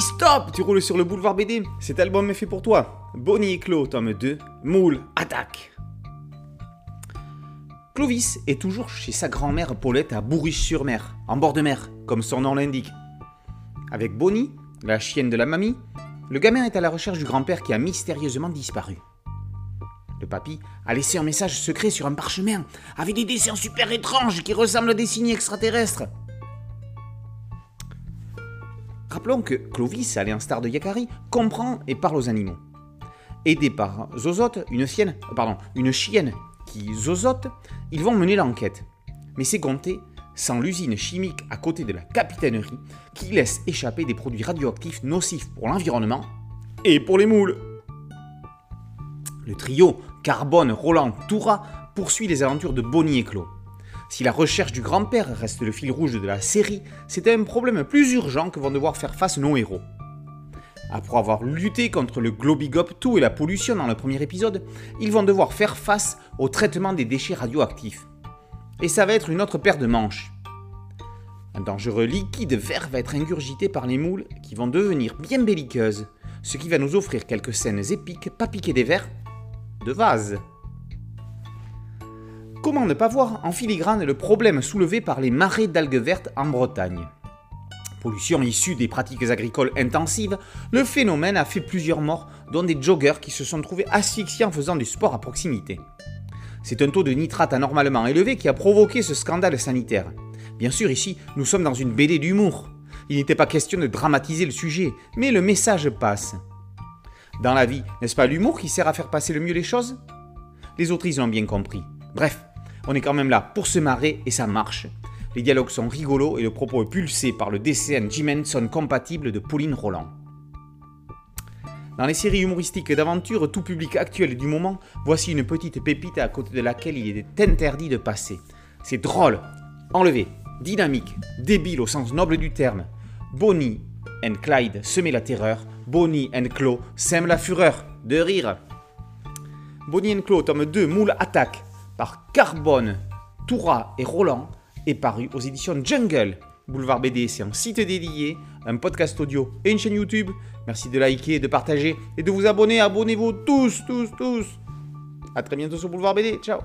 Stop Tu roules sur le boulevard BD. Cet album est fait pour toi. Bonnie et Claude, tome 2. Moule, attaque Clovis est toujours chez sa grand-mère Paulette à Bourriche-sur-Mer, en bord de mer, comme son nom l'indique. Avec Bonnie, la chienne de la mamie, le gamin est à la recherche du grand-père qui a mystérieusement disparu. Le papy a laissé un message secret sur un parchemin avec des dessins super étranges qui ressemblent à des signes extraterrestres. Rappelons que Clovis, à l'instar de Yakari, comprend et parle aux animaux. Aidé par Zozote, une, une chienne qui zozote, ils vont mener l'enquête. Mais c'est compté sans l'usine chimique à côté de la capitainerie qui laisse échapper des produits radioactifs nocifs pour l'environnement et pour les moules. Le trio Carbone, Roland, Toura poursuit les aventures de Bonnie et Claude. Si la recherche du grand-père reste le fil rouge de la série, c'est un problème plus urgent que vont devoir faire face nos héros. Après avoir lutté contre le Globigop 2 et la pollution dans le premier épisode, ils vont devoir faire face au traitement des déchets radioactifs. Et ça va être une autre paire de manches. Un dangereux liquide vert va être ingurgité par les moules qui vont devenir bien belliqueuses, ce qui va nous offrir quelques scènes épiques pas piquées des vers de vase. Comment ne pas voir en filigrane le problème soulevé par les marais d'algues vertes en Bretagne? Pollution issue des pratiques agricoles intensives, le phénomène a fait plusieurs morts, dont des joggers qui se sont trouvés asphyxiés en faisant du sport à proximité. C'est un taux de nitrate anormalement élevé qui a provoqué ce scandale sanitaire. Bien sûr, ici, nous sommes dans une BD d'humour. Il n'était pas question de dramatiser le sujet, mais le message passe. Dans la vie, n'est-ce pas l'humour qui sert à faire passer le mieux les choses? Les autrices l'ont bien compris. Bref, on est quand même là pour se marrer et ça marche. Les dialogues sont rigolos et le propos est pulsé par le DCN Dimension compatible de Pauline Roland. Dans les séries humoristiques d'aventure, tout public actuel du moment, voici une petite pépite à côté de laquelle il est interdit de passer. C'est drôle, enlevé, dynamique, débile au sens noble du terme. Bonnie and Clyde semaient la terreur, Bonnie and Claude sèment la fureur. De rire. Bonnie and Claude, tome 2, Moule Attaque, par Carbone, Toura et Roland, est paru aux éditions Jungle. Boulevard BD, c'est un site dédié, un podcast audio et une chaîne YouTube. Merci de liker, de partager et de vous abonner. Abonnez-vous tous, tous, tous. A très bientôt sur Boulevard BD. Ciao